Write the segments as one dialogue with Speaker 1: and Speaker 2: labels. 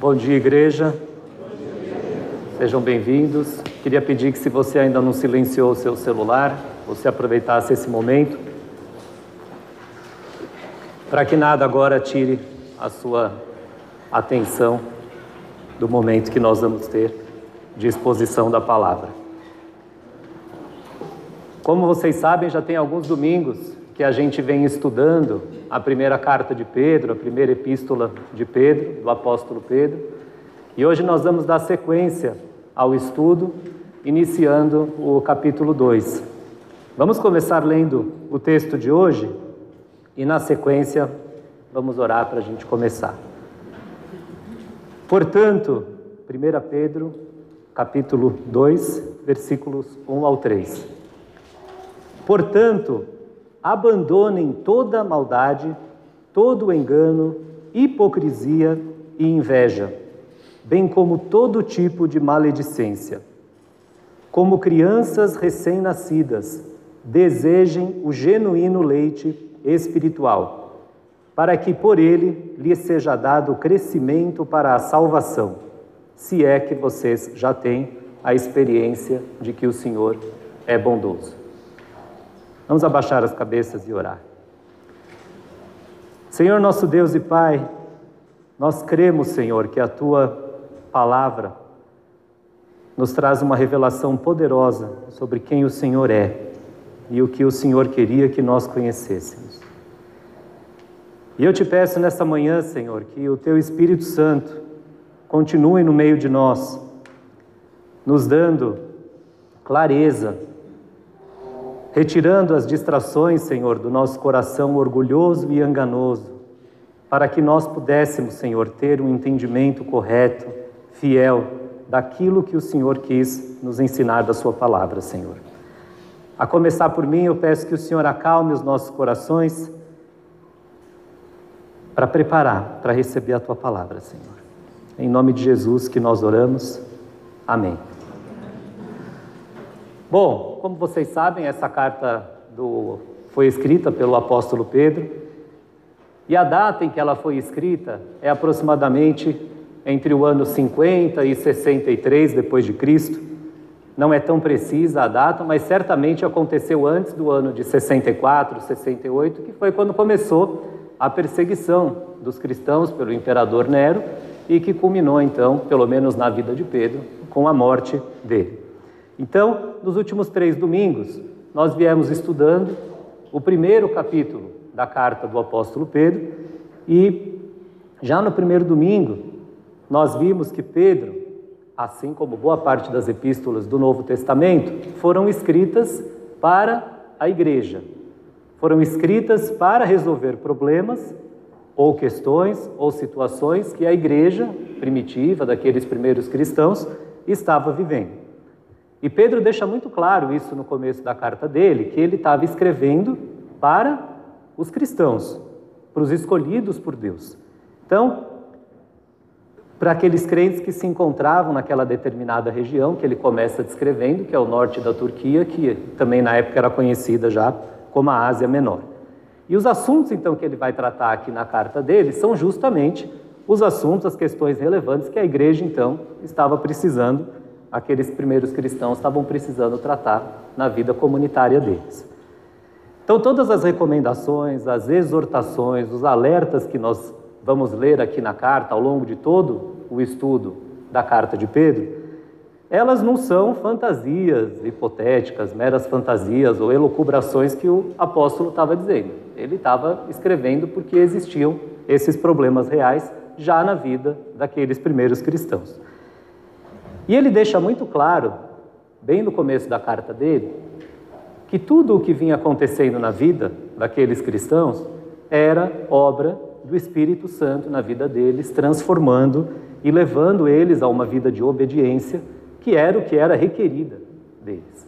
Speaker 1: Bom dia, igreja. Sejam bem-vindos. Queria pedir que, se você ainda não silenciou o seu celular, você aproveitasse esse momento para que nada agora tire a sua atenção do momento que nós vamos ter de exposição da palavra. Como vocês sabem, já tem alguns domingos que a gente vem estudando a primeira carta de Pedro, a primeira epístola de Pedro, do apóstolo Pedro. E hoje nós vamos dar sequência ao estudo, iniciando o capítulo 2. Vamos começar lendo o texto de hoje e, na sequência, vamos orar para a gente começar. Portanto, 1 Pedro, capítulo 2, versículos 1 ao 3. Portanto, abandonem toda maldade, todo engano, hipocrisia e inveja, bem como todo tipo de maledicência. Como crianças recém-nascidas, desejem o genuíno leite espiritual, para que por ele lhes seja dado crescimento para a salvação, se é que vocês já têm a experiência de que o Senhor é bondoso. Vamos abaixar as cabeças e orar. Senhor nosso Deus e Pai, nós cremos, Senhor, que a tua palavra nos traz uma revelação poderosa sobre quem o Senhor é e o que o Senhor queria que nós conhecêssemos. E eu te peço nesta manhã, Senhor, que o teu Espírito Santo continue no meio de nós, nos dando clareza retirando as distrações, Senhor, do nosso coração orgulhoso e enganoso, para que nós pudéssemos, Senhor, ter um entendimento correto, fiel, daquilo que o Senhor quis nos ensinar da Sua palavra, Senhor. A começar por mim, eu peço que o Senhor acalme os nossos corações para preparar, para receber a Tua palavra, Senhor. Em nome de Jesus que nós oramos. Amém. Bom, como vocês sabem, essa carta do, foi escrita pelo apóstolo Pedro e a data em que ela foi escrita é aproximadamente entre o ano 50 e 63 depois de Cristo. Não é tão precisa a data, mas certamente aconteceu antes do ano de 64, 68, que foi quando começou a perseguição dos cristãos pelo imperador Nero e que culminou então, pelo menos na vida de Pedro, com a morte dele. Então, nos últimos três domingos, nós viemos estudando o primeiro capítulo da carta do apóstolo Pedro e já no primeiro domingo nós vimos que Pedro, assim como boa parte das epístolas do Novo Testamento, foram escritas para a igreja. Foram escritas para resolver problemas ou questões ou situações que a igreja primitiva daqueles primeiros cristãos estava vivendo. E Pedro deixa muito claro isso no começo da carta dele, que ele estava escrevendo para os cristãos, para os escolhidos por Deus. Então, para aqueles crentes que se encontravam naquela determinada região que ele começa descrevendo, que é o norte da Turquia, que também na época era conhecida já como a Ásia Menor. E os assuntos então que ele vai tratar aqui na carta dele são justamente os assuntos, as questões relevantes que a igreja então estava precisando aqueles primeiros cristãos estavam precisando tratar na vida comunitária deles. Então, todas as recomendações, as exortações, os alertas que nós vamos ler aqui na carta ao longo de todo o estudo da carta de Pedro, elas não são fantasias hipotéticas, meras fantasias ou elucubrações que o apóstolo estava dizendo. Ele estava escrevendo porque existiam esses problemas reais já na vida daqueles primeiros cristãos. E ele deixa muito claro, bem no começo da carta dele, que tudo o que vinha acontecendo na vida daqueles cristãos era obra do Espírito Santo na vida deles, transformando e levando eles a uma vida de obediência, que era o que era requerida deles.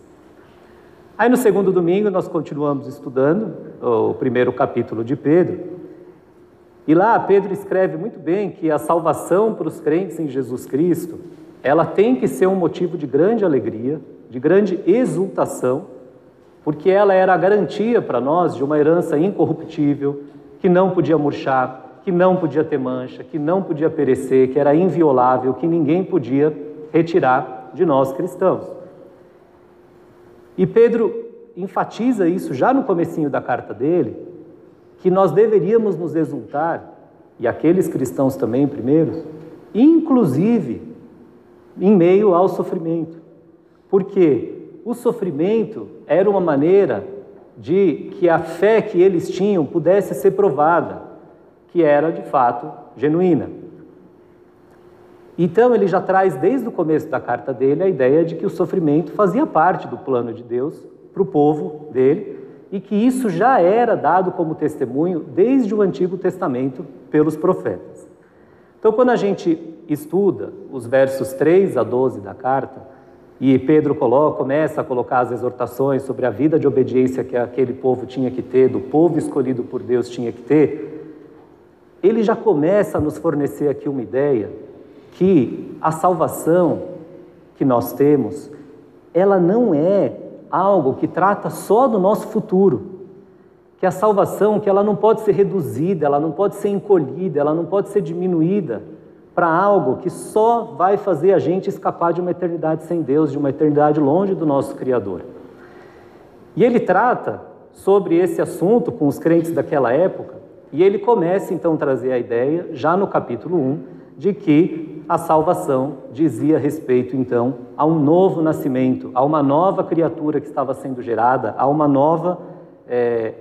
Speaker 1: Aí no segundo domingo nós continuamos estudando o primeiro capítulo de Pedro, e lá Pedro escreve muito bem que a salvação para os crentes em Jesus Cristo ela tem que ser um motivo de grande alegria, de grande exultação, porque ela era a garantia para nós de uma herança incorruptível, que não podia murchar, que não podia ter mancha, que não podia perecer, que era inviolável, que ninguém podia retirar de nós cristãos. E Pedro enfatiza isso já no comecinho da carta dele, que nós deveríamos nos exultar, e aqueles cristãos também primeiros, inclusive em meio ao sofrimento. Porque o sofrimento era uma maneira de que a fé que eles tinham pudesse ser provada, que era de fato genuína. Então ele já traz desde o começo da carta dele a ideia de que o sofrimento fazia parte do plano de Deus para o povo dele e que isso já era dado como testemunho desde o Antigo Testamento pelos profetas. Então, quando a gente estuda os versos 3 a 12 da carta, e Pedro coloca, começa a colocar as exortações sobre a vida de obediência que aquele povo tinha que ter, do povo escolhido por Deus tinha que ter, ele já começa a nos fornecer aqui uma ideia que a salvação que nós temos, ela não é algo que trata só do nosso futuro. Que a salvação, que ela não pode ser reduzida, ela não pode ser encolhida, ela não pode ser diminuída para algo que só vai fazer a gente escapar de uma eternidade sem Deus, de uma eternidade longe do nosso Criador. E ele trata sobre esse assunto com os crentes daquela época, e ele começa então a trazer a ideia, já no capítulo 1, de que a salvação dizia respeito então a um novo nascimento, a uma nova criatura que estava sendo gerada, a uma nova, é,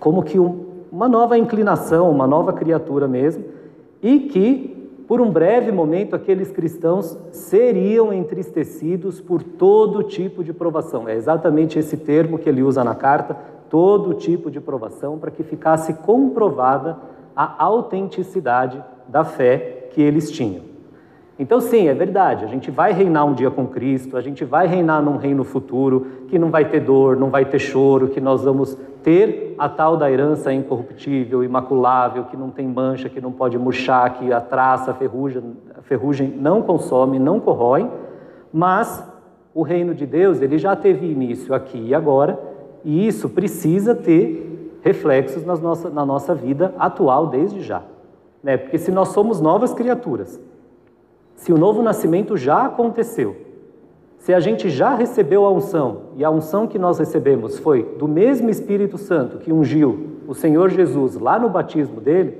Speaker 1: como que um, uma nova inclinação, uma nova criatura mesmo, e que por um breve momento aqueles cristãos seriam entristecidos por todo tipo de provação. É exatamente esse termo que ele usa na carta, todo tipo de provação, para que ficasse comprovada a autenticidade da fé que eles tinham. Então, sim, é verdade, a gente vai reinar um dia com Cristo, a gente vai reinar num reino futuro, que não vai ter dor, não vai ter choro, que nós vamos ter a tal da herança incorruptível, imaculável, que não tem mancha, que não pode murchar, que a traça, a ferrugem, a ferrugem não consome, não corrói, mas o reino de Deus ele já teve início aqui e agora, e isso precisa ter reflexos nas nossa, na nossa vida atual desde já. Né? Porque se nós somos novas criaturas, se o novo nascimento já aconteceu, se a gente já recebeu a unção, e a unção que nós recebemos foi do mesmo Espírito Santo que ungiu o Senhor Jesus lá no batismo dele,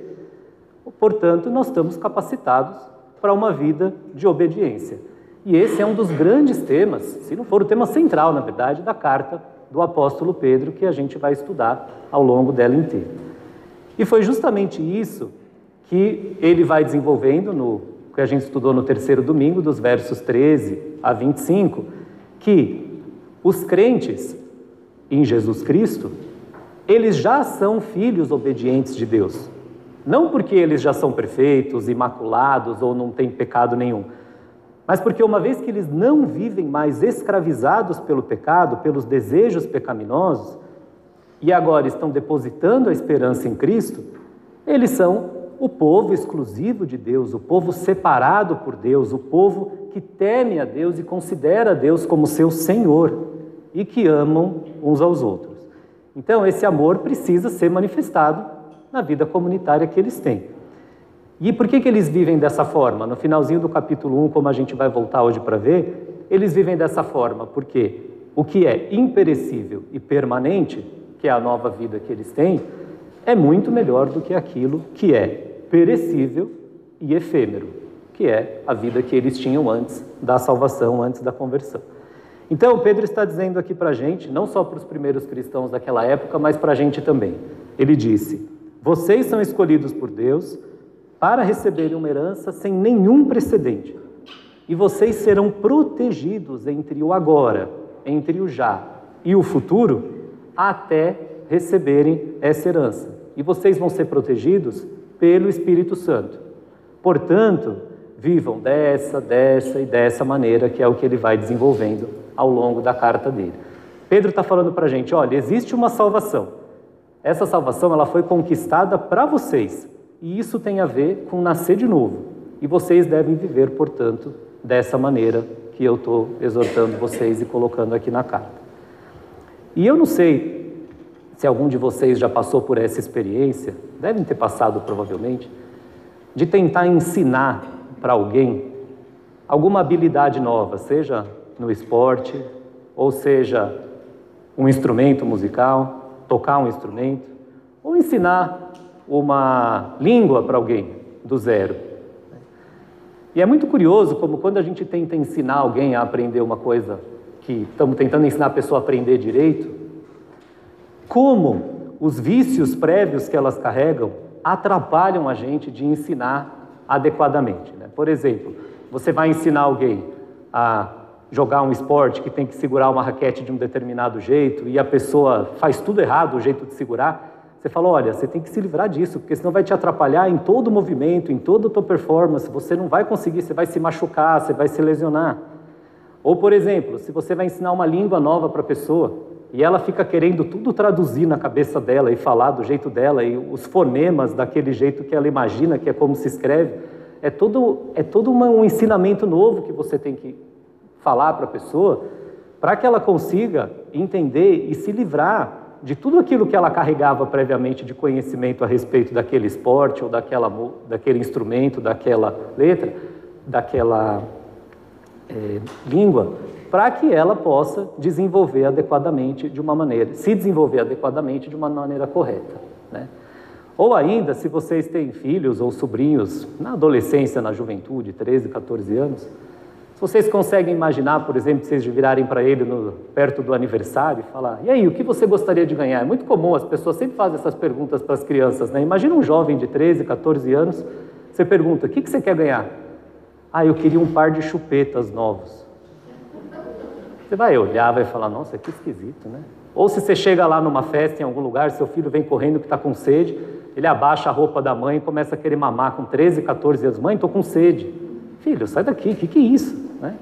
Speaker 1: portanto, nós estamos capacitados para uma vida de obediência. E esse é um dos grandes temas, se não for o tema central, na verdade, da carta do apóstolo Pedro, que a gente vai estudar ao longo dela inteira. E foi justamente isso que ele vai desenvolvendo no que a gente estudou no terceiro domingo, dos versos 13 a 25, que os crentes em Jesus Cristo, eles já são filhos obedientes de Deus. Não porque eles já são perfeitos, imaculados ou não têm pecado nenhum, mas porque uma vez que eles não vivem mais escravizados pelo pecado, pelos desejos pecaminosos, e agora estão depositando a esperança em Cristo, eles são o povo exclusivo de Deus, o povo separado por Deus, o povo que teme a Deus e considera Deus como seu Senhor e que amam uns aos outros. Então, esse amor precisa ser manifestado na vida comunitária que eles têm. E por que, que eles vivem dessa forma? No finalzinho do capítulo 1, como a gente vai voltar hoje para ver, eles vivem dessa forma porque o que é imperecível e permanente, que é a nova vida que eles têm, é muito melhor do que aquilo que é perecível e efêmero, que é a vida que eles tinham antes da salvação, antes da conversão. Então, Pedro está dizendo aqui para a gente, não só para os primeiros cristãos daquela época, mas para a gente também. Ele disse: Vocês são escolhidos por Deus para receberem uma herança sem nenhum precedente, e vocês serão protegidos entre o agora, entre o já e o futuro, até receberem essa herança. E vocês vão ser protegidos pelo Espírito Santo. Portanto, vivam dessa, dessa e dessa maneira, que é o que ele vai desenvolvendo ao longo da carta dele. Pedro está falando para a gente: olha, existe uma salvação. Essa salvação ela foi conquistada para vocês, e isso tem a ver com nascer de novo. E vocês devem viver, portanto, dessa maneira que eu estou exortando vocês e colocando aqui na carta. E eu não sei se algum de vocês já passou por essa experiência, devem ter passado provavelmente, de tentar ensinar para alguém alguma habilidade nova, seja no esporte, ou seja um instrumento musical, tocar um instrumento, ou ensinar uma língua para alguém do zero. E é muito curioso como quando a gente tenta ensinar alguém a aprender uma coisa que estamos tentando ensinar a pessoa a aprender direito, como os vícios prévios que elas carregam atrapalham a gente de ensinar adequadamente. Né? Por exemplo, você vai ensinar alguém a jogar um esporte que tem que segurar uma raquete de um determinado jeito e a pessoa faz tudo errado, o jeito de segurar, você fala, olha, você tem que se livrar disso, porque senão vai te atrapalhar em todo o movimento, em toda a tua performance, você não vai conseguir, você vai se machucar, você vai se lesionar. Ou, por exemplo, se você vai ensinar uma língua nova para a pessoa e ela fica querendo tudo traduzir na cabeça dela e falar do jeito dela e os fonemas daquele jeito que ela imagina que é como se escreve, é todo, é todo uma, um ensinamento novo que você tem que falar para a pessoa para que ela consiga entender e se livrar de tudo aquilo que ela carregava previamente de conhecimento a respeito daquele esporte ou daquela, daquele instrumento, daquela letra, daquela é, língua, para que ela possa desenvolver adequadamente de uma maneira, se desenvolver adequadamente de uma maneira correta. Né? Ou ainda, se vocês têm filhos ou sobrinhos na adolescência, na juventude, 13, 14 anos, vocês conseguem imaginar, por exemplo, vocês virarem para ele no, perto do aniversário e falar: e aí, o que você gostaria de ganhar? É muito comum, as pessoas sempre fazem essas perguntas para as crianças, né? Imagina um jovem de 13, 14 anos, você pergunta: o que, que você quer ganhar? Ah, eu queria um par de chupetas novos. Você vai olhar, vai falar: nossa, que esquisito, né? Ou se você chega lá numa festa em algum lugar, seu filho vem correndo que está com sede, ele abaixa a roupa da mãe e começa a querer mamar com 13, 14 anos. Mãe, estou com sede. Filho, sai daqui, o que, que é isso? Né?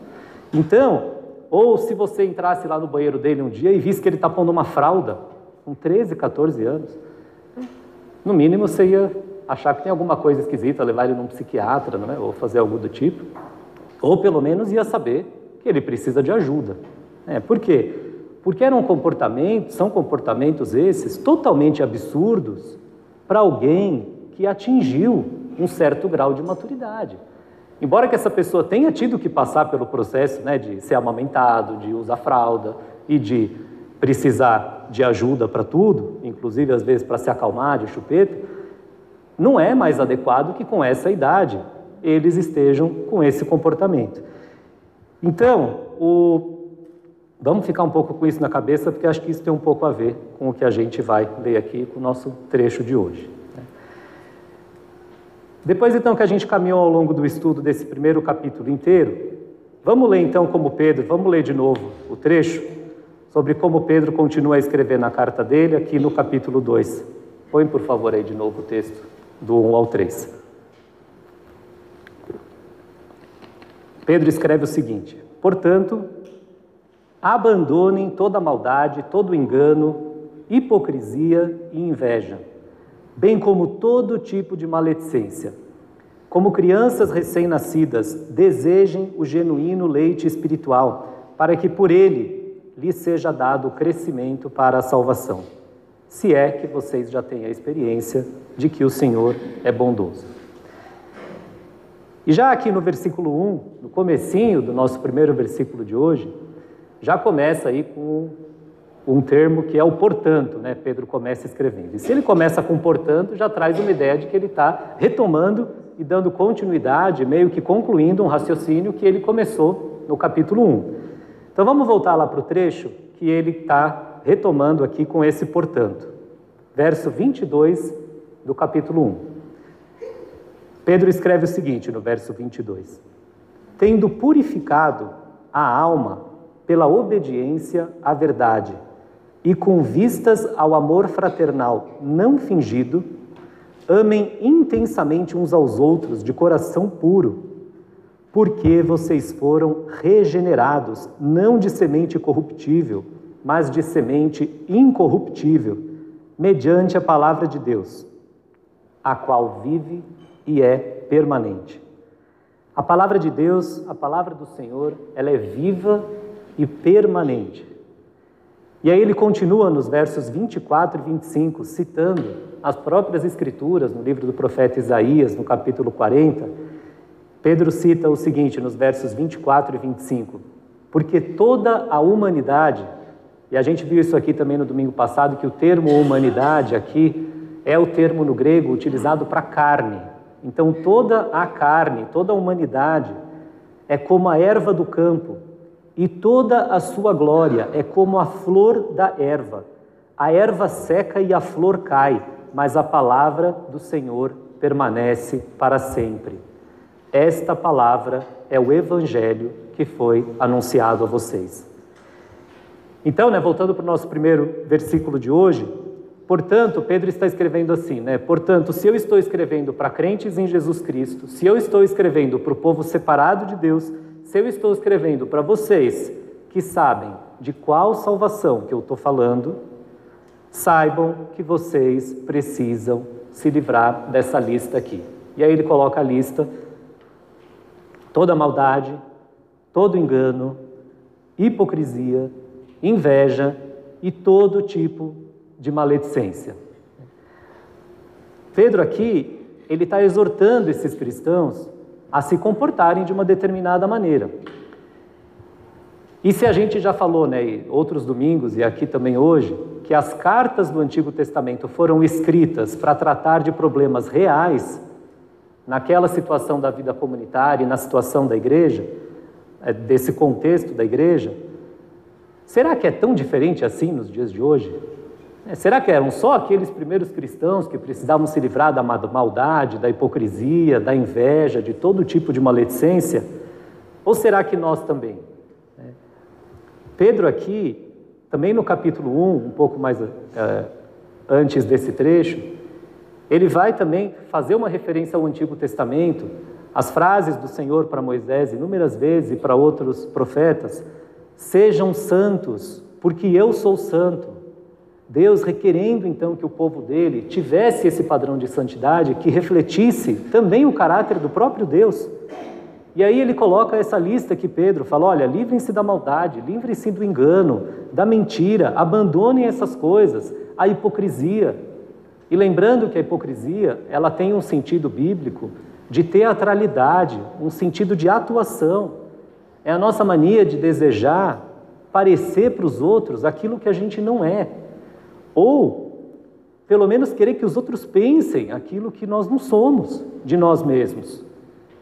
Speaker 1: Então, ou se você entrasse lá no banheiro dele um dia e visse que ele está pondo uma fralda, com 13, 14 anos, no mínimo você ia achar que tem alguma coisa esquisita, levar ele num psiquiatra, não é? ou fazer algo do tipo. Ou pelo menos ia saber que ele precisa de ajuda. É, por quê? Porque eram comportamentos, são comportamentos esses totalmente absurdos para alguém que atingiu um certo grau de maturidade. Embora que essa pessoa tenha tido que passar pelo processo né, de ser amamentado, de usar fralda e de precisar de ajuda para tudo, inclusive às vezes para se acalmar de chupeta, não é mais adequado que com essa idade eles estejam com esse comportamento. Então, o... vamos ficar um pouco com isso na cabeça, porque acho que isso tem um pouco a ver com o que a gente vai ler aqui com o nosso trecho de hoje. Depois então que a gente caminhou ao longo do estudo desse primeiro capítulo inteiro, vamos ler então como Pedro, vamos ler de novo o trecho sobre como Pedro continua a escrever na carta dele aqui no capítulo 2. Põe por favor aí de novo o texto do 1 ao 3. Pedro escreve o seguinte: Portanto, abandonem toda maldade, todo engano, hipocrisia e inveja bem como todo tipo de maledicência. Como crianças recém-nascidas, desejem o genuíno leite espiritual, para que por ele lhes seja dado o crescimento para a salvação, se é que vocês já têm a experiência de que o Senhor é bondoso. E já aqui no versículo 1, no comecinho do nosso primeiro versículo de hoje, já começa aí com um termo que é o portanto, né? Pedro começa escrevendo. E se ele começa com portanto, já traz uma ideia de que ele está retomando e dando continuidade, meio que concluindo um raciocínio que ele começou no capítulo 1. Então vamos voltar lá para o trecho que ele está retomando aqui com esse portanto. Verso 22 do capítulo 1. Pedro escreve o seguinte no verso 22: Tendo purificado a alma pela obediência à verdade e com vistas ao amor fraternal não fingido, amem intensamente uns aos outros de coração puro, porque vocês foram regenerados, não de semente corruptível, mas de semente incorruptível, mediante a palavra de Deus, a qual vive e é permanente. A palavra de Deus, a palavra do Senhor, ela é viva e permanente. E aí ele continua nos versos 24 e 25, citando as próprias Escrituras no livro do profeta Isaías, no capítulo 40. Pedro cita o seguinte nos versos 24 e 25: Porque toda a humanidade, e a gente viu isso aqui também no domingo passado, que o termo humanidade aqui é o termo no grego utilizado para carne. Então toda a carne, toda a humanidade é como a erva do campo, e toda a sua glória é como a flor da erva. A erva seca e a flor cai, mas a palavra do Senhor permanece para sempre. Esta palavra é o evangelho que foi anunciado a vocês. Então, né, voltando para o nosso primeiro versículo de hoje, portanto, Pedro está escrevendo assim, né? Portanto, se eu estou escrevendo para crentes em Jesus Cristo, se eu estou escrevendo para o povo separado de Deus, se eu estou escrevendo para vocês que sabem de qual salvação que eu estou falando, saibam que vocês precisam se livrar dessa lista aqui. E aí ele coloca a lista: toda maldade, todo engano, hipocrisia, inveja e todo tipo de maledicência. Pedro aqui, ele está exortando esses cristãos a se comportarem de uma determinada maneira. E se a gente já falou, né, outros domingos e aqui também hoje, que as cartas do Antigo Testamento foram escritas para tratar de problemas reais naquela situação da vida comunitária e na situação da igreja, é, desse contexto da igreja, será que é tão diferente assim nos dias de hoje? É, será que eram só aqueles primeiros cristãos que precisavam se livrar da maldade, da hipocrisia, da inveja, de todo tipo de maledicência? Ou será que nós também? É. Pedro, aqui, também no capítulo 1, um pouco mais é, antes desse trecho, ele vai também fazer uma referência ao Antigo Testamento, as frases do Senhor para Moisés inúmeras vezes e para outros profetas: Sejam santos, porque eu sou santo. Deus requerendo então que o povo dele tivesse esse padrão de santidade que refletisse também o caráter do próprio Deus. E aí ele coloca essa lista que Pedro fala: olha, livrem-se da maldade, livrem-se do engano, da mentira, abandonem essas coisas, a hipocrisia. E lembrando que a hipocrisia, ela tem um sentido bíblico de teatralidade, um sentido de atuação. É a nossa mania de desejar parecer para os outros aquilo que a gente não é. Ou, pelo menos, querer que os outros pensem aquilo que nós não somos de nós mesmos.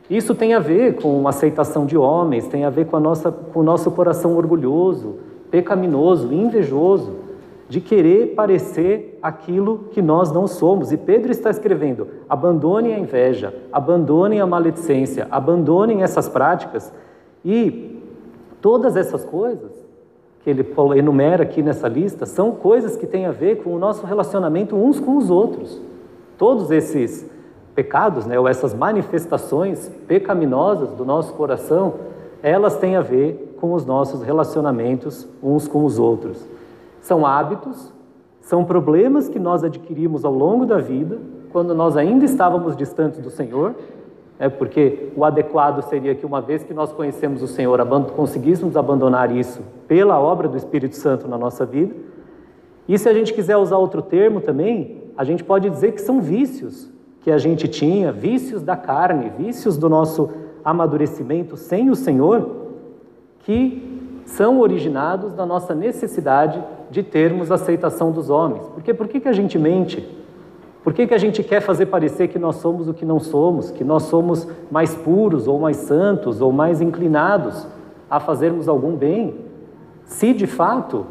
Speaker 1: Isso tem a ver com aceitação de homens, tem a ver com, a nossa, com o nosso coração orgulhoso, pecaminoso, invejoso, de querer parecer aquilo que nós não somos. E Pedro está escrevendo: abandonem a inveja, abandonem a maledicência, abandonem essas práticas e todas essas coisas que ele enumera aqui nessa lista são coisas que têm a ver com o nosso relacionamento uns com os outros. Todos esses pecados, né, ou essas manifestações pecaminosas do nosso coração, elas têm a ver com os nossos relacionamentos uns com os outros. São hábitos, são problemas que nós adquirimos ao longo da vida, quando nós ainda estávamos distantes do Senhor, é porque o adequado seria que, uma vez que nós conhecemos o Senhor, conseguíssemos abandonar isso pela obra do Espírito Santo na nossa vida. E se a gente quiser usar outro termo também, a gente pode dizer que são vícios que a gente tinha, vícios da carne, vícios do nosso amadurecimento sem o Senhor, que são originados da nossa necessidade de termos aceitação dos homens. Porque por que, que a gente mente? Por que, que a gente quer fazer parecer que nós somos o que não somos, que nós somos mais puros, ou mais santos, ou mais inclinados a fazermos algum bem, se de fato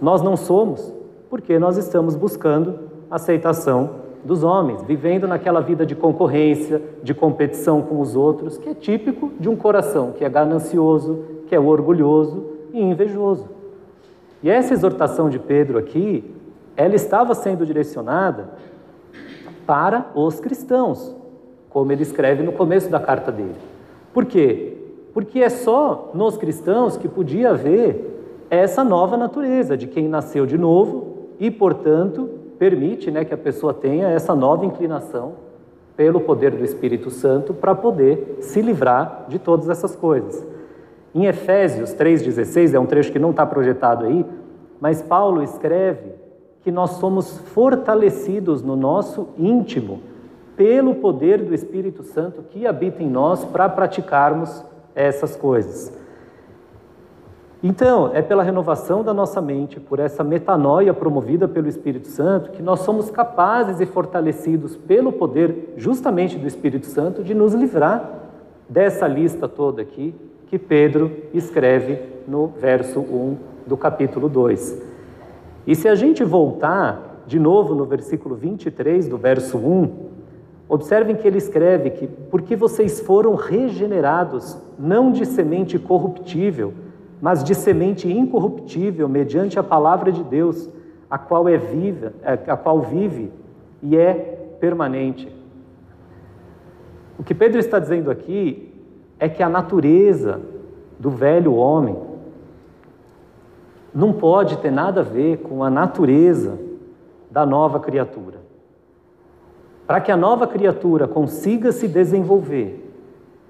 Speaker 1: nós não somos? Porque nós estamos buscando aceitação dos homens, vivendo naquela vida de concorrência, de competição com os outros, que é típico de um coração que é ganancioso, que é orgulhoso e invejoso. E essa exortação de Pedro aqui, ela estava sendo direcionada para os cristãos, como ele escreve no começo da carta dele. Por quê? Porque é só nos cristãos que podia haver essa nova natureza de quem nasceu de novo e, portanto, permite né, que a pessoa tenha essa nova inclinação pelo poder do Espírito Santo para poder se livrar de todas essas coisas. Em Efésios 3,16, é um trecho que não está projetado aí, mas Paulo escreve que nós somos fortalecidos no nosso íntimo pelo poder do Espírito Santo que habita em nós para praticarmos essas coisas. Então, é pela renovação da nossa mente, por essa metanoia promovida pelo Espírito Santo, que nós somos capazes e fortalecidos pelo poder justamente do Espírito Santo de nos livrar dessa lista toda aqui que Pedro escreve no verso 1 do capítulo 2. E se a gente voltar de novo no versículo 23 do verso 1, observem que ele escreve que porque vocês foram regenerados não de semente corruptível, mas de semente incorruptível, mediante a palavra de Deus, a qual é viva, a qual vive e é permanente. O que Pedro está dizendo aqui é que a natureza do velho homem não pode ter nada a ver com a natureza da nova criatura. Para que a nova criatura consiga se desenvolver,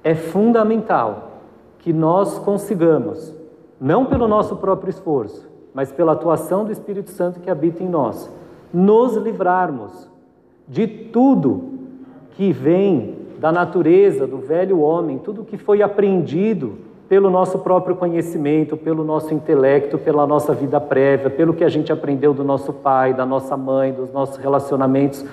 Speaker 1: é fundamental que nós consigamos não pelo nosso próprio esforço, mas pela atuação do Espírito Santo que habita em nós, nos livrarmos de tudo que vem da natureza do velho homem, tudo que foi aprendido pelo nosso próprio conhecimento, pelo nosso intelecto, pela nossa vida prévia, pelo que a gente aprendeu do nosso pai, da nossa mãe, dos nossos relacionamentos,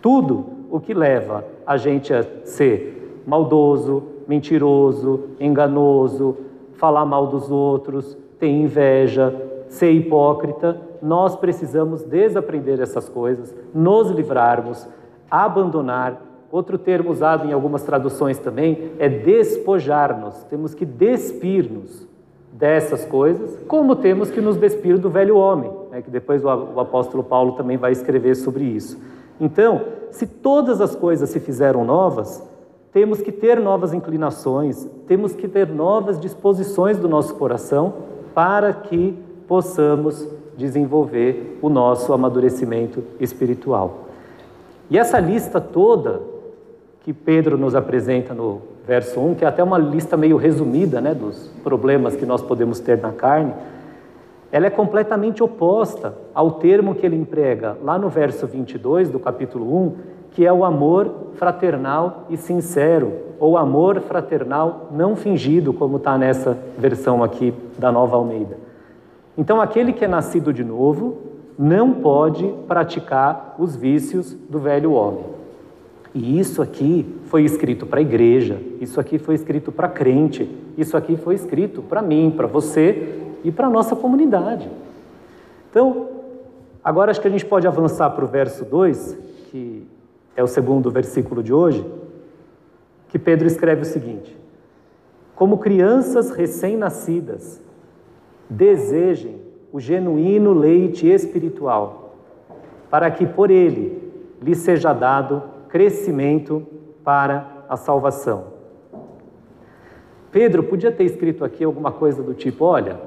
Speaker 1: tudo o que leva a gente a ser maldoso, mentiroso, enganoso, falar mal dos outros, ter inveja, ser hipócrita, nós precisamos desaprender essas coisas, nos livrarmos, abandonar. Outro termo usado em algumas traduções também é despojar-nos. Temos que despir-nos dessas coisas, como temos que nos despir do velho homem, né, que depois o apóstolo Paulo também vai escrever sobre isso. Então, se todas as coisas se fizeram novas, temos que ter novas inclinações, temos que ter novas disposições do nosso coração para que possamos desenvolver o nosso amadurecimento espiritual. E essa lista toda que Pedro nos apresenta no verso 1, que é até uma lista meio resumida né, dos problemas que nós podemos ter na carne, ela é completamente oposta ao termo que ele emprega lá no verso 22 do capítulo 1, que é o amor fraternal e sincero, ou amor fraternal não fingido, como está nessa versão aqui da Nova Almeida. Então, aquele que é nascido de novo não pode praticar os vícios do velho homem. E isso aqui foi escrito para a igreja, isso aqui foi escrito para crente, isso aqui foi escrito para mim, para você e para a nossa comunidade. Então, agora acho que a gente pode avançar para o verso 2, que é o segundo versículo de hoje, que Pedro escreve o seguinte: Como crianças recém-nascidas, desejem o genuíno leite espiritual, para que por ele lhe seja dado crescimento para a salvação. Pedro podia ter escrito aqui alguma coisa do tipo: olha,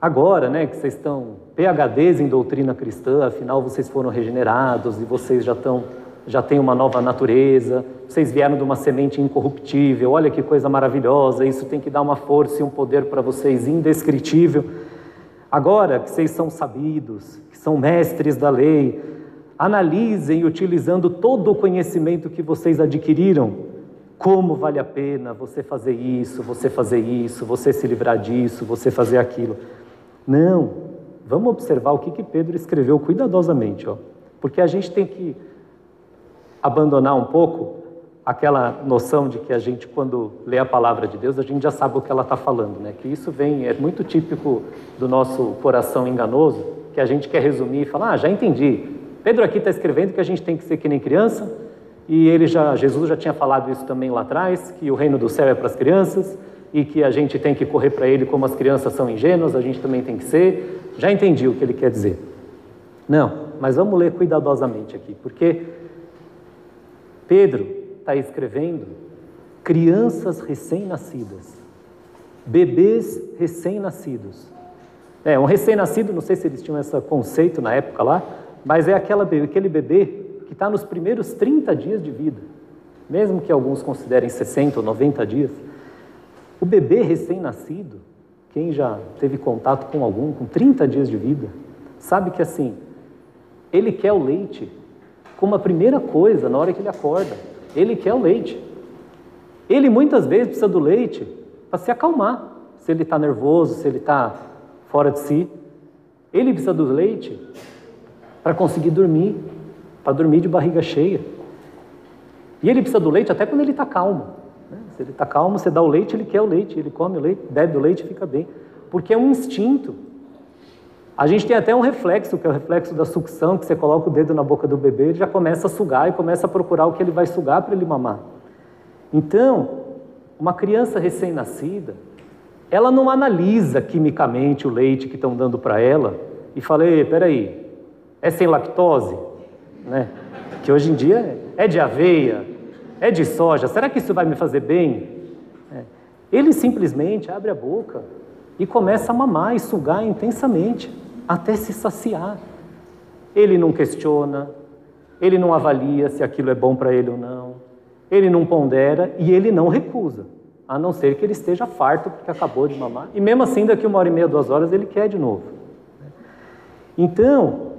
Speaker 1: agora né, que vocês estão PHDs em doutrina cristã, afinal vocês foram regenerados e vocês já estão já tem uma nova natureza, vocês vieram de uma semente incorruptível, olha que coisa maravilhosa, isso tem que dar uma força e um poder para vocês indescritível. Agora que vocês são sabidos, que são mestres da lei, analisem utilizando todo o conhecimento que vocês adquiriram, como vale a pena você fazer isso, você fazer isso, você se livrar disso, você fazer aquilo. Não, vamos observar o que, que Pedro escreveu cuidadosamente, ó, porque a gente tem que abandonar um pouco aquela noção de que a gente, quando lê a palavra de Deus, a gente já sabe o que ela está falando, né? Que isso vem, é muito típico do nosso coração enganoso, que a gente quer resumir e falar, ah, já entendi. Pedro aqui está escrevendo que a gente tem que ser que nem criança, e ele já, Jesus já tinha falado isso também lá atrás, que o reino do céu é para as crianças, e que a gente tem que correr para ele como as crianças são ingênuas, a gente também tem que ser. Já entendi o que ele quer dizer. Não, mas vamos ler cuidadosamente aqui, porque Pedro está escrevendo crianças recém-nascidas, bebês recém-nascidos. É, um recém-nascido, não sei se eles tinham esse conceito na época lá, mas é aquela, aquele bebê que está nos primeiros 30 dias de vida, mesmo que alguns considerem 60 ou 90 dias. O bebê recém-nascido quem já teve contato com algum com 30 dias de vida, sabe que assim, ele quer o leite como a primeira coisa na hora que ele acorda. Ele quer o leite. Ele muitas vezes precisa do leite para se acalmar. Se ele está nervoso, se ele está fora de si. Ele precisa do leite para conseguir dormir, para dormir de barriga cheia. E ele precisa do leite até quando ele está calmo. Né? Se ele está calmo, você dá o leite, ele quer o leite, ele come o leite, bebe o leite e fica bem. Porque é um instinto. A gente tem até um reflexo, que é o reflexo da sucção, que você coloca o dedo na boca do bebê, ele já começa a sugar e começa a procurar o que ele vai sugar para ele mamar. Então, uma criança recém-nascida, ela não analisa quimicamente o leite que estão dando para ela e fala, Ei, peraí, é sem lactose? Né? Que hoje em dia é de aveia, é de soja, será que isso vai me fazer bem? É. Ele simplesmente abre a boca e começa a mamar e sugar intensamente até se saciar. Ele não questiona, ele não avalia se aquilo é bom para ele ou não, ele não pondera e ele não recusa, a não ser que ele esteja farto porque acabou de mamar. E mesmo assim, daqui uma hora e meia, duas horas, ele quer de novo. Então,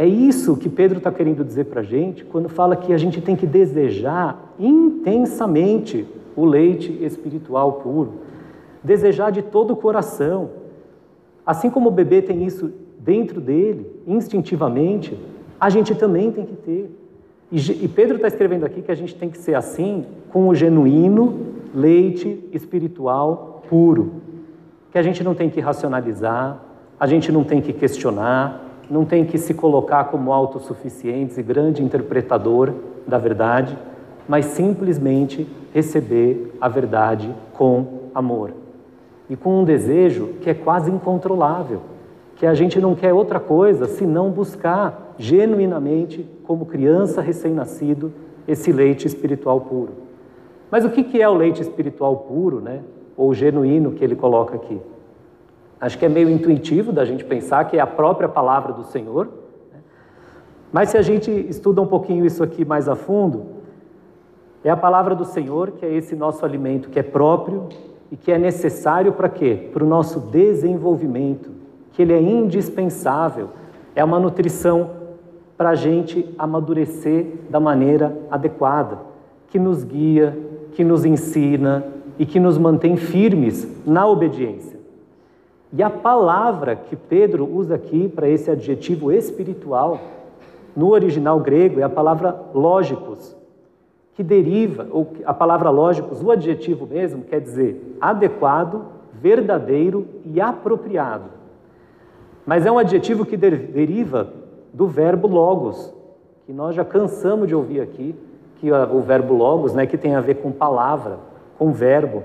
Speaker 1: é isso que Pedro está querendo dizer para a gente quando fala que a gente tem que desejar intensamente o leite espiritual puro. Desejar de todo o coração. Assim como o bebê tem isso dentro dele, instintivamente, a gente também tem que ter. E, Pedro está escrevendo aqui que a gente tem que ser assim com o genuíno leite espiritual puro. Que a gente não tem que racionalizar, a gente não tem que questionar, não tem que se colocar como autossuficientes e grande interpretador da verdade, mas simplesmente receber a verdade com amor. E com um desejo que é quase incontrolável, que a gente não quer outra coisa senão buscar genuinamente, como criança recém-nascido, esse leite espiritual puro. Mas o que é o leite espiritual puro, né? ou genuíno que ele coloca aqui? Acho que é meio intuitivo da gente pensar que é a própria palavra do Senhor. Né? Mas se a gente estuda um pouquinho isso aqui mais a fundo, é a palavra do Senhor que é esse nosso alimento que é próprio e que é necessário para quê? Para o nosso desenvolvimento, que ele é indispensável, é uma nutrição para a gente amadurecer da maneira adequada, que nos guia, que nos ensina e que nos mantém firmes na obediência. E a palavra que Pedro usa aqui para esse adjetivo espiritual, no original grego, é a palavra lógicos, que deriva, ou a palavra lógicos, o adjetivo mesmo, quer dizer adequado, verdadeiro e apropriado. Mas é um adjetivo que deriva do verbo logos, que nós já cansamos de ouvir aqui, que o verbo logos, né, que tem a ver com palavra, com verbo.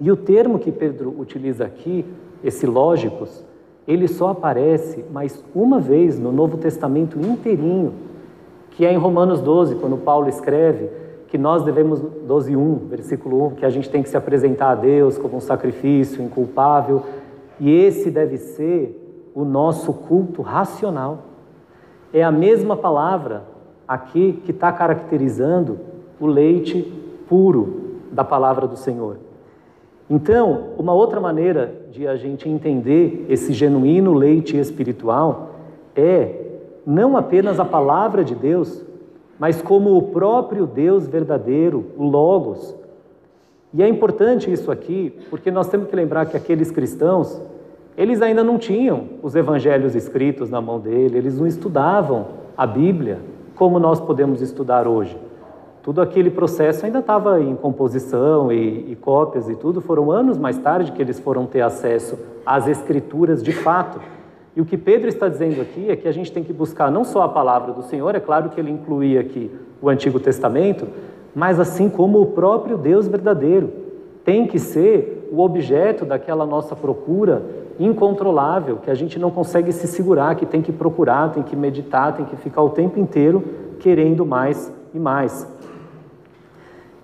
Speaker 1: E o termo que Pedro utiliza aqui esse lógicos, ele só aparece mais uma vez no Novo Testamento inteirinho, que é em Romanos 12, quando Paulo escreve que nós devemos, 12, 1, versículo 1, que a gente tem que se apresentar a Deus como um sacrifício inculpável, e esse deve ser o nosso culto racional. É a mesma palavra aqui que está caracterizando o leite puro da palavra do Senhor. Então, uma outra maneira de a gente entender esse genuíno leite espiritual é não apenas a palavra de Deus, mas como o próprio Deus verdadeiro, o Logos. E é importante isso aqui, porque nós temos que lembrar que aqueles cristãos, eles ainda não tinham os evangelhos escritos na mão dele, eles não estudavam a Bíblia como nós podemos estudar hoje. Tudo aquele processo ainda estava em composição e, e, cópias e tudo. Foram anos mais tarde que eles foram ter acesso às escrituras de fato. E o que Pedro está dizendo aqui é que a gente tem que buscar não só a palavra do Senhor, é claro que ele incluía aqui o Antigo Testamento, mas assim como o próprio Deus verdadeiro tem que ser o objeto daquela nossa procura incontrolável, que a gente não consegue se segurar, que tem que procurar, tem que meditar, tem que ficar o tempo inteiro querendo mais e mais.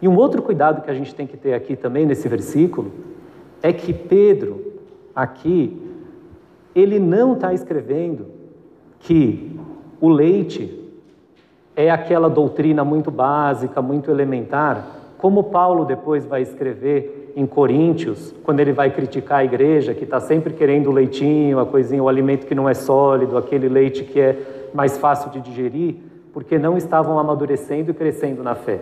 Speaker 1: E um outro cuidado que a gente tem que ter aqui também nesse versículo é que Pedro, aqui, ele não está escrevendo que o leite é aquela doutrina muito básica, muito elementar, como Paulo depois vai escrever em Coríntios, quando ele vai criticar a igreja, que está sempre querendo o leitinho, a coisinha, o alimento que não é sólido, aquele leite que é mais fácil de digerir, porque não estavam amadurecendo e crescendo na fé.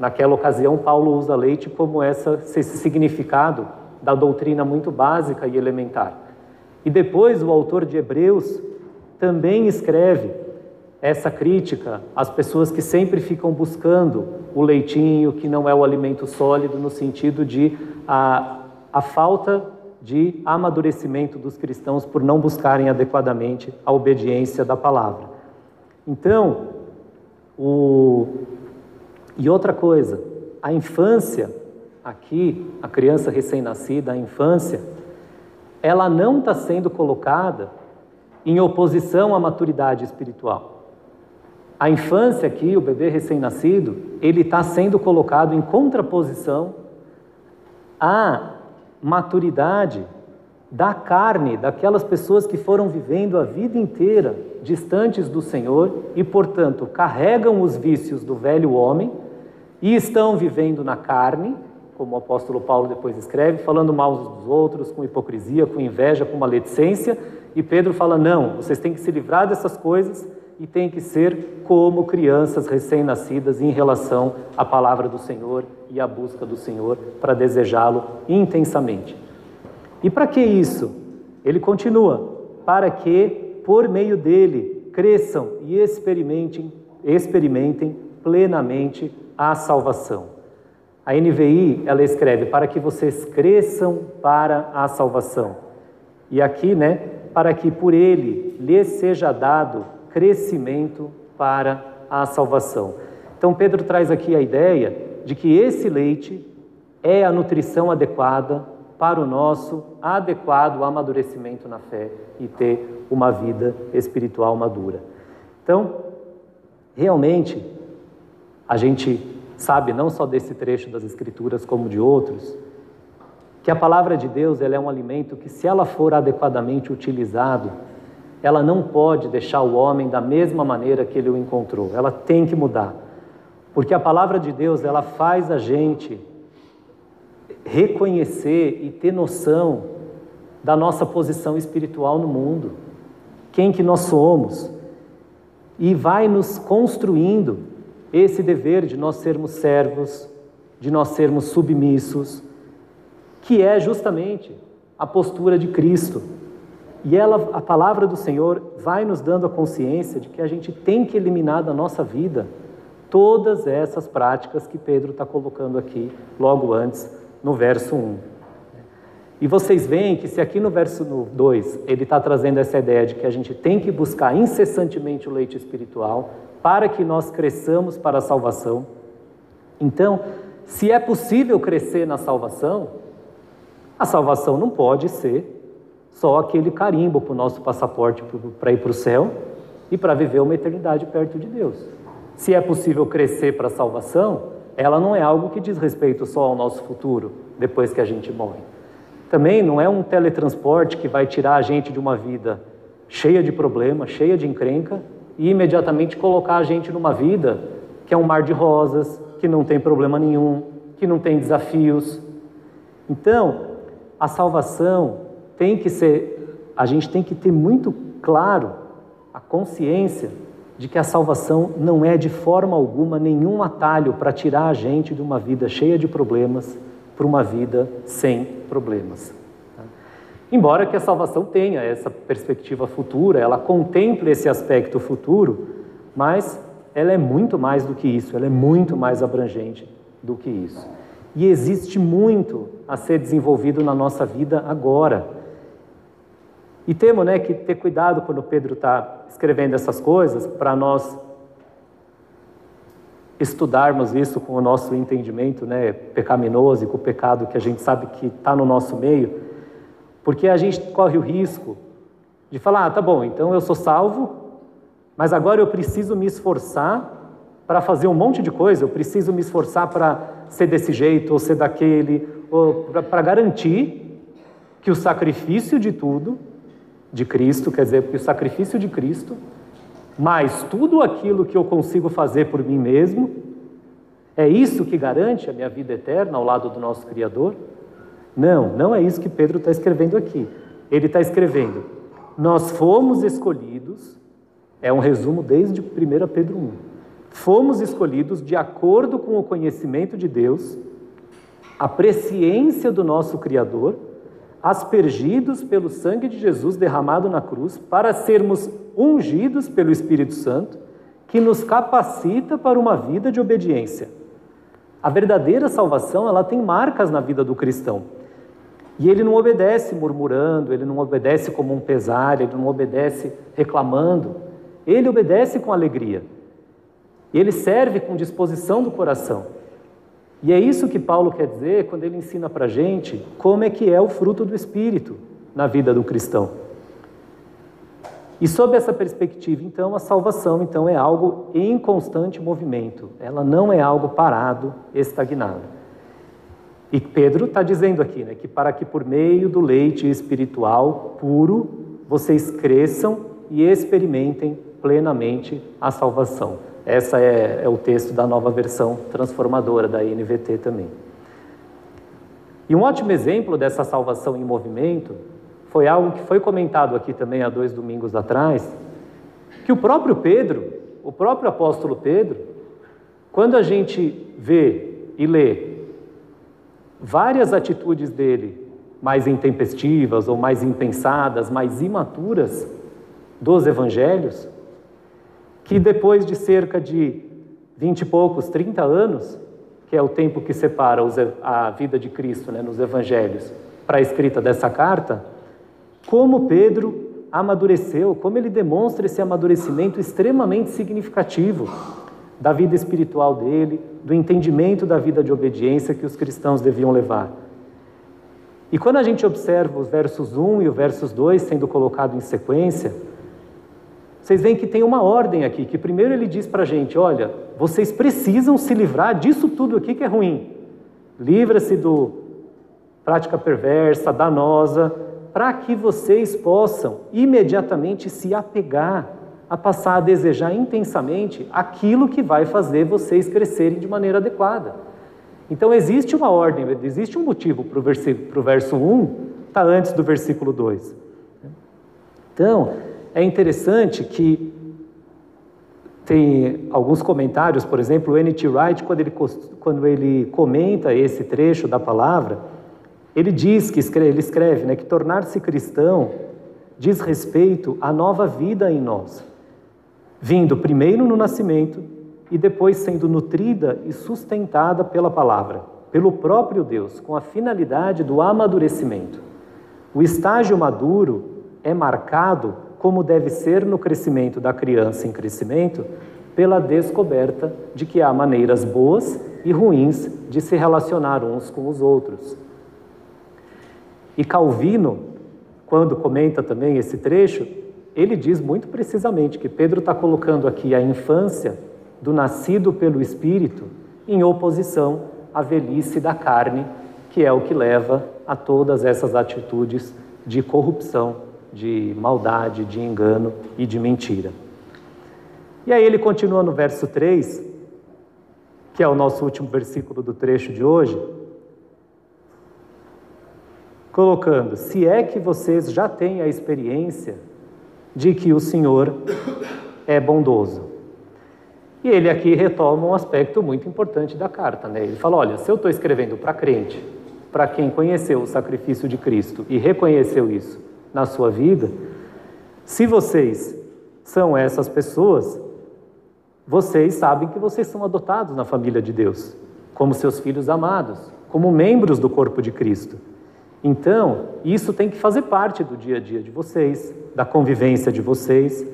Speaker 1: Naquela ocasião, Paulo usa leite como essa, esse significado da doutrina muito básica e elementar. E depois o autor de Hebreus também escreve essa crítica às pessoas que sempre ficam buscando o leitinho, que não é o alimento sólido, no sentido de a, a falta de amadurecimento dos cristãos por não buscarem adequadamente a obediência da palavra. Então, o... e outra coisa, a infância, aqui, a criança recém-nascida, a infância, ela não está sendo colocada em oposição à maturidade espiritual. A infância aqui, o bebê recém-nascido, ele está sendo colocado em contraposição à maturidade da carne, daquelas pessoas que foram vivendo a vida inteira distantes do Senhor e, portanto, carregam os vícios do velho homem e estão vivendo na carne, como o apóstolo Paulo depois escreve, falando mal dos outros, com hipocrisia, com inveja, com maledicência, e Pedro fala: não, vocês têm que se livrar dessas coisas e tem que ser como crianças recém-nascidas em relação à palavra do Senhor e à busca do Senhor para desejá-lo intensamente. E para que isso? Ele continua: para que por meio dele cresçam e experimentem, experimentem plenamente a salvação. A NVI, ela escreve para que vocês cresçam para a salvação. E aqui, né, para que por ele lhes seja dado crescimento para a salvação. Então, Pedro traz aqui a ideia de que esse leite é a nutrição adequada para o nosso adequado amadurecimento na fé e ter uma vida espiritual madura. Então, realmente, a gente sabe, não só desse trecho das Escrituras, como de outros, que a palavra de Deus ela é um alimento que, se ela for adequadamente utilizado, ela não pode deixar o homem da mesma maneira que ele o encontrou. Ela tem que mudar. Porque a palavra de Deus, ela faz a gente reconhecer e ter noção da nossa posição espiritual no mundo. Quem que nós somos. E vai nos construindo esse dever de nós sermos servos, de nós sermos submissos, que é justamente a postura de Cristo. E ela, a palavra do Senhor vai nos dando a consciência de que a gente tem que eliminar da nossa vida todas essas práticas que Pedro está colocando aqui, logo antes, no verso 1. E vocês veem que se aqui no verso 2 ele está trazendo essa ideia de que a gente tem que buscar incessantemente o leite espiritual para que nós cresçamos para a salvação. Então, se é possível crescer na salvação, a salvação não pode ser só aquele carimbo para o nosso passaporte para ir para o céu e para viver uma eternidade perto de Deus. Se é possível crescer para a salvação, ela não é algo que diz respeito só ao nosso futuro, depois que a gente morre. Também não é um teletransporte que vai tirar a gente de uma vida cheia de problemas, cheia de encrenca, e imediatamente colocar a gente numa vida que é um mar de rosas, que não tem problema nenhum, que não tem desafios. Então, a salvação tem que ser, a gente tem que ter muito claro a consciência de que a salvação não é de forma alguma nenhum atalho para tirar a gente de uma vida cheia de problemas para uma vida sem problemas. Tá? Embora que a salvação tenha essa perspectiva futura, ela contemple esse aspecto futuro, mas ela é muito mais do que isso, ela é muito mais abrangente do que isso. E existe muito a ser desenvolvido na nossa vida agora. E temos né, que ter cuidado quando Pedro está escrevendo essas coisas, para nós estudarmos isso com o nosso entendimento né, pecaminoso e com o pecado que a gente sabe que está no nosso meio, porque a gente corre o risco de falar: ah, tá bom, então eu sou salvo, mas agora eu preciso me esforçar para fazer um monte de coisa, eu preciso me esforçar para ser desse jeito ou ser daquele, para garantir que o sacrifício de tudo de Cristo, quer dizer, que o sacrifício de Cristo, mais tudo aquilo que eu consigo fazer por mim mesmo, é isso que garante a minha vida eterna ao lado do nosso Criador? Não, não é isso que Pedro está escrevendo aqui. Ele está escrevendo: Nós fomos escolhidos, é um resumo desde 1 Pedro 1. Fomos escolhidos de acordo com o conhecimento de Deus, a presciência do nosso Criador, aspergidos pelo sangue de Jesus derramado na cruz, para sermos ungidos pelo Espírito Santo, que nos capacita para uma vida de obediência. A verdadeira salvação, ela tem marcas na vida do cristão. E ele não obedece murmurando, ele não obedece como um pesar, ele não obedece reclamando. Ele obedece com alegria. Ele serve com disposição do coração. E é isso que Paulo quer dizer quando ele ensina para a gente como é que é o fruto do Espírito na vida do cristão. E sob essa perspectiva, então, a salvação então é algo em constante movimento. Ela não é algo parado, estagnado. E Pedro está dizendo aqui, né, que para que por meio do leite espiritual puro vocês cresçam e experimentem plenamente a salvação. Essa é, é o texto da nova versão transformadora da NVT também. E um ótimo exemplo dessa salvação em movimento foi algo que foi comentado aqui também há dois domingos atrás, que o próprio Pedro, o próprio apóstolo Pedro, quando a gente vê e lê várias atitudes dele mais intempestivas ou mais impensadas, mais imaturas dos evangelhos, que depois de cerca de vinte e poucos, trinta anos, que é o tempo que separa a vida de Cristo né, nos evangelhos para a escrita dessa carta, como Pedro amadureceu, como ele demonstra esse amadurecimento extremamente significativo da vida espiritual dele, do entendimento da vida de obediência que os cristãos deviam levar. E quando a gente observa os versos 1 e o versos 2 sendo colocados em sequência, vocês veem que tem uma ordem aqui, que primeiro ele diz para a gente, olha, vocês precisam se livrar disso tudo aqui que é ruim. Livra-se do prática perversa, danosa, para que vocês possam imediatamente se apegar a passar a desejar intensamente aquilo que vai fazer vocês crescerem de maneira adequada. Então existe uma ordem, existe um motivo para o verso 1, está antes do versículo 2. Então, é interessante que tem alguns comentários, por exemplo, o N.T. Wright, quando ele, quando ele comenta esse trecho da palavra, ele diz que escreve, ele escreve né, que tornar-se cristão diz respeito à nova vida em nós, vindo primeiro no nascimento e depois sendo nutrida e sustentada pela palavra, pelo próprio Deus, com a finalidade do amadurecimento. O estágio maduro é marcado, como deve ser no crescimento da criança em crescimento, pela descoberta de que há maneiras boas e ruins de se relacionar uns com os outros. E Calvino, quando comenta também esse trecho, ele diz muito precisamente que Pedro está colocando aqui a infância do nascido pelo Espírito em oposição à velhice da carne, que é o que leva a todas essas atitudes de corrupção, de maldade, de engano e de mentira. E aí ele continua no verso 3, que é o nosso último versículo do trecho de hoje, colocando: se é que vocês já têm a experiência de que o Senhor é bondoso. E ele aqui retoma um aspecto muito importante da carta. Né? Ele fala: olha, se eu estou escrevendo para crente, para quem conheceu o sacrifício de Cristo e reconheceu isso na sua vida, se vocês são essas pessoas, vocês sabem que vocês são adotados na família de Deus, como seus filhos amados, como membros do corpo de Cristo. Então, isso tem que fazer parte do dia a dia de vocês, da convivência de vocês.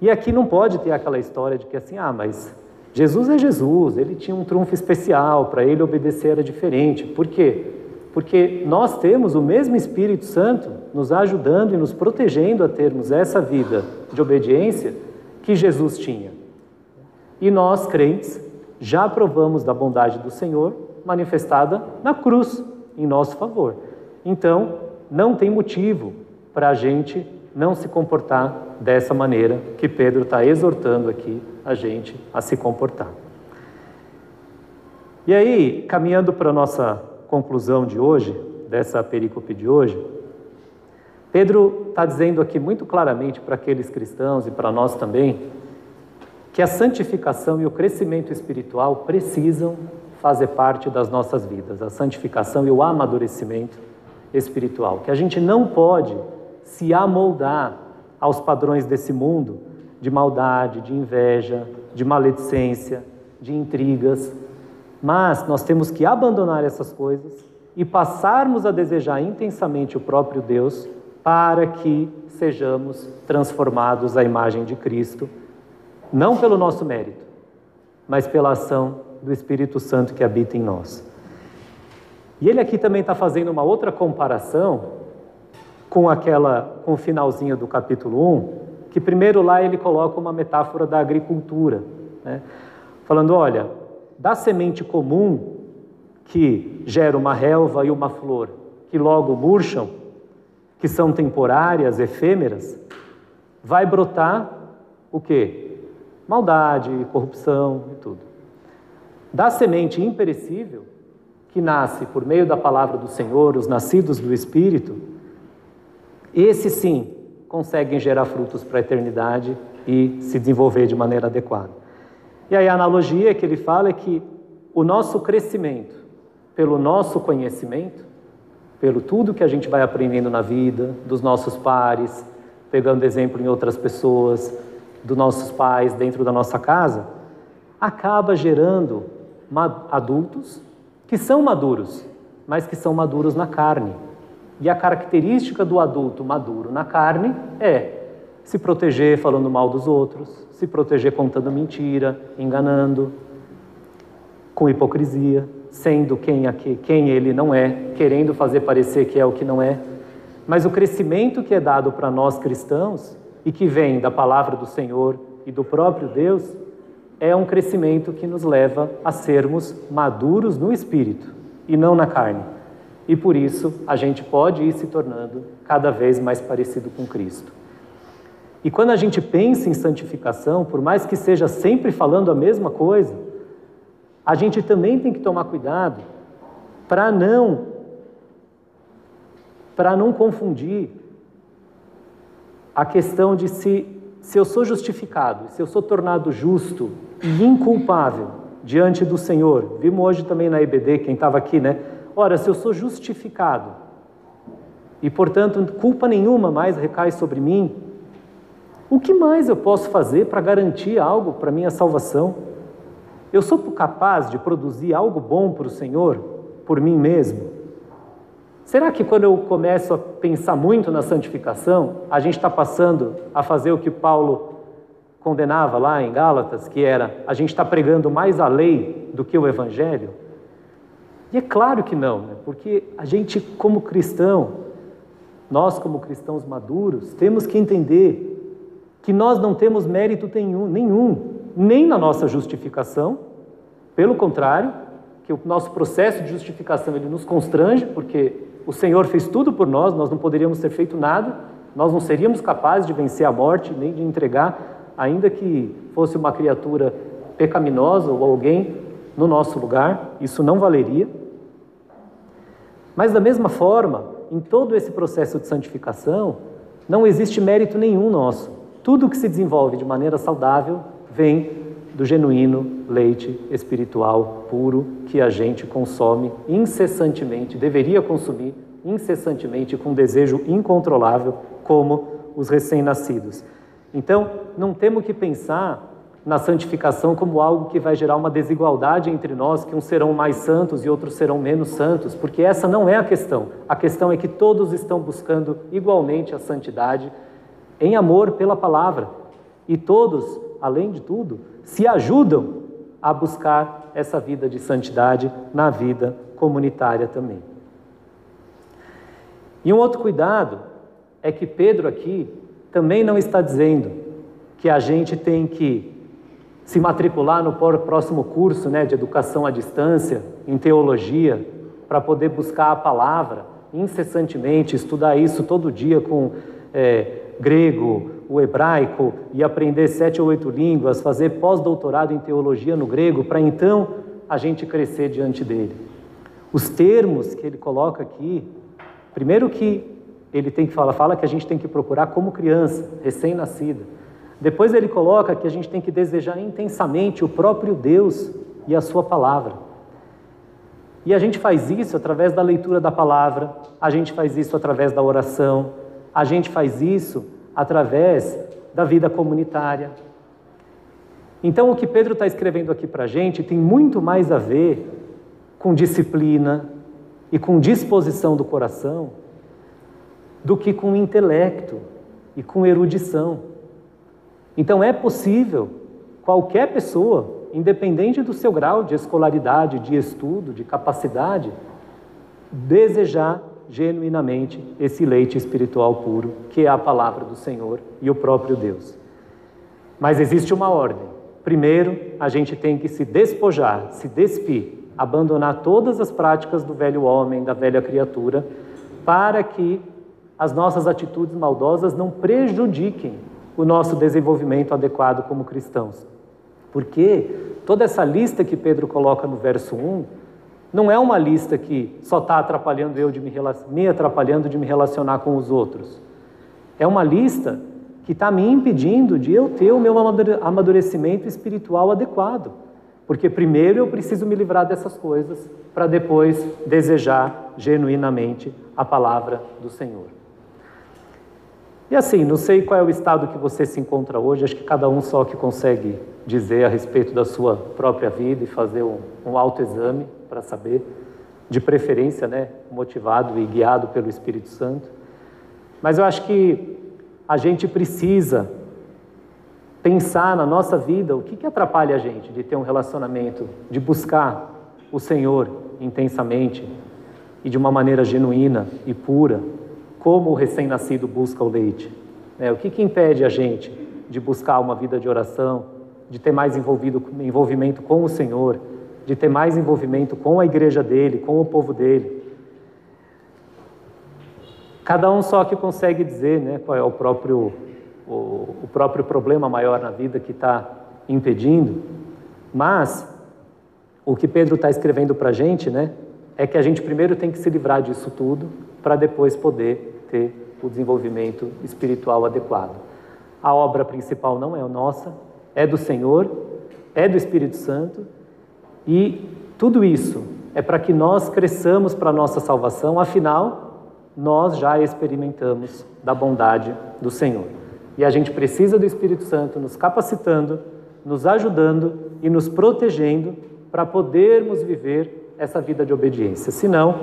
Speaker 1: E aqui não pode ter aquela história de que assim, ah, mas Jesus é Jesus, ele tinha um trunfo especial, para ele obedecer era diferente. Por quê? Porque nós temos o mesmo Espírito Santo nos ajudando e nos protegendo a termos essa vida de obediência que Jesus tinha. E nós, crentes, já provamos da bondade do Senhor manifestada na cruz, em nosso favor. Então, não tem motivo para a gente não se comportar dessa maneira que Pedro está exortando aqui a gente a se comportar. E aí, caminhando para a nossa conclusão de hoje, dessa perícope de hoje, Pedro está dizendo aqui muito claramente para aqueles cristãos e para nós também que a santificação e o crescimento espiritual precisam fazer parte das nossas vidas, a santificação e o amadurecimento espiritual, que a gente não pode se amoldar aos padrões desse mundo de maldade, de inveja, de maledicência, de intrigas, mas nós temos que abandonar essas coisas e passarmos a desejar intensamente o próprio Deus para que sejamos transformados à imagem de Cristo, não pelo nosso mérito, mas pela ação do Espírito Santo que habita em nós. E ele aqui também está fazendo uma outra comparação com aquela, com o finalzinho do capítulo 1, que primeiro lá ele coloca uma metáfora da agricultura, né? falando, olha, da semente comum que gera uma relva e uma flor, que logo murcham, que são temporárias, efêmeras, vai brotar o quê? Maldade, corrupção e tudo. Da semente imperecível, que nasce por meio da palavra do Senhor, os nascidos do Espírito, esses sim conseguem gerar frutos para a eternidade e se desenvolver de maneira adequada. E aí a analogia que ele fala é que o nosso crescimento pelo nosso conhecimento pelo tudo que a gente vai aprendendo na vida, dos nossos pares, pegando exemplo em outras pessoas, dos nossos pais dentro da nossa casa, acaba gerando adultos que são maduros, mas que são maduros na carne. E a característica do adulto maduro na carne é se proteger falando mal dos outros, se proteger contando mentira, enganando, com hipocrisia sendo quem, aqui, quem ele não é, querendo fazer parecer que é o que não é. Mas o crescimento que é dado para nós cristãos e que vem da palavra do Senhor e do próprio Deus é um crescimento que nos leva a sermos maduros no espírito e não na carne. E por isso a gente pode ir se tornando cada vez mais parecido com Cristo. E quando a gente pensa em santificação, por mais que seja sempre falando a mesma coisa, a gente também tem que tomar cuidado para não para não confundir a questão de se se eu sou justificado, se eu sou tornado justo e inculpável diante do Senhor. Vimos hoje também na EBD, quem estava aqui, né? Ora, se eu sou justificado e, portanto, culpa nenhuma mais recai sobre mim, o que mais eu posso fazer para garantir algo para minha salvação? Eu sou capaz de produzir algo bom para o Senhor por mim mesmo? Será que quando eu começo a pensar muito na santificação, a gente está passando a fazer o que Paulo condenava lá em Gálatas, que era a gente está pregando mais a lei do que o Evangelho? E é claro que não, né? porque a gente, como cristão, nós, como cristãos maduros, temos que entender que nós não temos mérito nenhum, nem na nossa justificação, pelo contrário, que o nosso processo de justificação ele nos constrange, porque o Senhor fez tudo por nós, nós não poderíamos ter feito nada, nós não seríamos capazes de vencer a morte, nem de entregar, ainda que fosse uma criatura pecaminosa ou alguém no nosso lugar, isso não valeria. Mas da mesma forma, em todo esse processo de santificação, não existe mérito nenhum nosso. Tudo que se desenvolve de maneira saudável vem do genuíno leite espiritual puro que a gente consome incessantemente, deveria consumir incessantemente com desejo incontrolável, como os recém-nascidos. Então, não temos que pensar na santificação como algo que vai gerar uma desigualdade entre nós, que uns serão mais santos e outros serão menos santos, porque essa não é a questão. A questão é que todos estão buscando igualmente a santidade em amor pela palavra. E todos além de tudo, se ajudam a buscar essa vida de santidade na vida comunitária também. E um outro cuidado é que Pedro aqui também não está dizendo que a gente tem que se matricular no próximo curso né, de educação à distância, em teologia, para poder buscar a palavra incessantemente, estudar isso todo dia com é, grego, o hebraico e aprender sete ou oito línguas, fazer pós-doutorado em teologia no grego, para então a gente crescer diante dele. Os termos que ele coloca aqui Primeiro que ele tem que falar, fala que a gente tem que procurar como criança, recém-nascida. Depois ele coloca que a gente tem que desejar intensamente o próprio Deus e a sua palavra. E a gente faz isso através da leitura da palavra, a gente faz isso através da oração, a gente faz isso através da vida comunitária. Então, o que Pedro está escrevendo aqui para a gente tem muito mais a ver com disciplina e com disposição do coração do que com intelecto e com erudição. Então é possível qualquer pessoa, independente do seu grau de escolaridade, de estudo, de capacidade, desejar genuinamente esse leite espiritual puro, que é a palavra do Senhor e o próprio Deus. Mas existe uma ordem. Primeiro, a gente tem que se despojar, se despir, abandonar todas as práticas do velho homem, da velha criatura, para que as nossas atitudes maldosas não prejudiquem o nosso desenvolvimento adequado como cristãos. Porque toda essa lista que Pedro coloca no verso 1 não é uma lista que só está atrapalhando eu de me, me atrapalhando de me relacionar com os outros. É uma lista que está me impedindo de eu ter o meu amadurecimento espiritual adequado. Porque primeiro eu preciso me livrar dessas coisas para depois desejar genuinamente a palavra do Senhor. E assim, não sei qual é o estado que você se encontra hoje, acho que cada um só que consegue dizer a respeito da sua própria vida e fazer um, um autoexame para saber, de preferência, né, motivado e guiado pelo Espírito Santo. Mas eu acho que a gente precisa pensar na nossa vida o que, que atrapalha a gente de ter um relacionamento, de buscar o Senhor intensamente e de uma maneira genuína e pura como o recém-nascido busca o leite. É, o que, que impede a gente de buscar uma vida de oração, de ter mais envolvido, envolvimento com o Senhor, de ter mais envolvimento com a igreja dele, com o povo dele? Cada um só que consegue dizer né, qual é o próprio, o, o próprio problema maior na vida que está impedindo, mas o que Pedro está escrevendo para a gente né, é que a gente primeiro tem que se livrar disso tudo para depois poder ter o desenvolvimento espiritual adequado. A obra principal não é nossa, é do Senhor, é do Espírito Santo e tudo isso é para que nós cresçamos para a nossa salvação, afinal, nós já experimentamos da bondade do Senhor. E a gente precisa do Espírito Santo nos capacitando, nos ajudando e nos protegendo para podermos viver essa vida de obediência. Senão,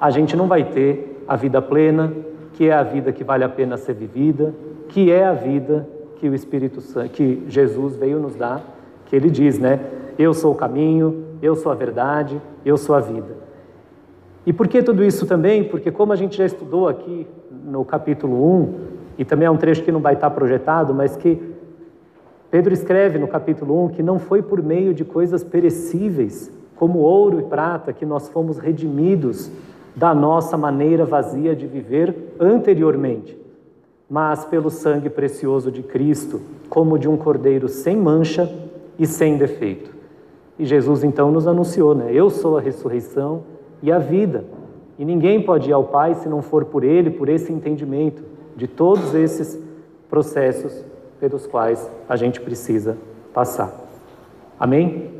Speaker 1: a gente não vai ter a vida plena, que é a vida que vale a pena ser vivida, que é a vida que o Espírito Santo, que Jesus veio nos dar, que ele diz, né? Eu sou o caminho, eu sou a verdade, eu sou a vida. E por que tudo isso também? Porque como a gente já estudou aqui no capítulo 1, e também é um trecho que não vai estar projetado, mas que Pedro escreve no capítulo 1 que não foi por meio de coisas perecíveis, como ouro e prata, que nós fomos redimidos da nossa maneira vazia de viver anteriormente, mas pelo sangue precioso de Cristo, como de um cordeiro sem mancha e sem defeito. E Jesus então nos anunciou, né? Eu sou a ressurreição e a vida. E ninguém pode ir ao Pai se não for por Ele, por esse entendimento de todos esses processos pelos quais a gente precisa passar. Amém?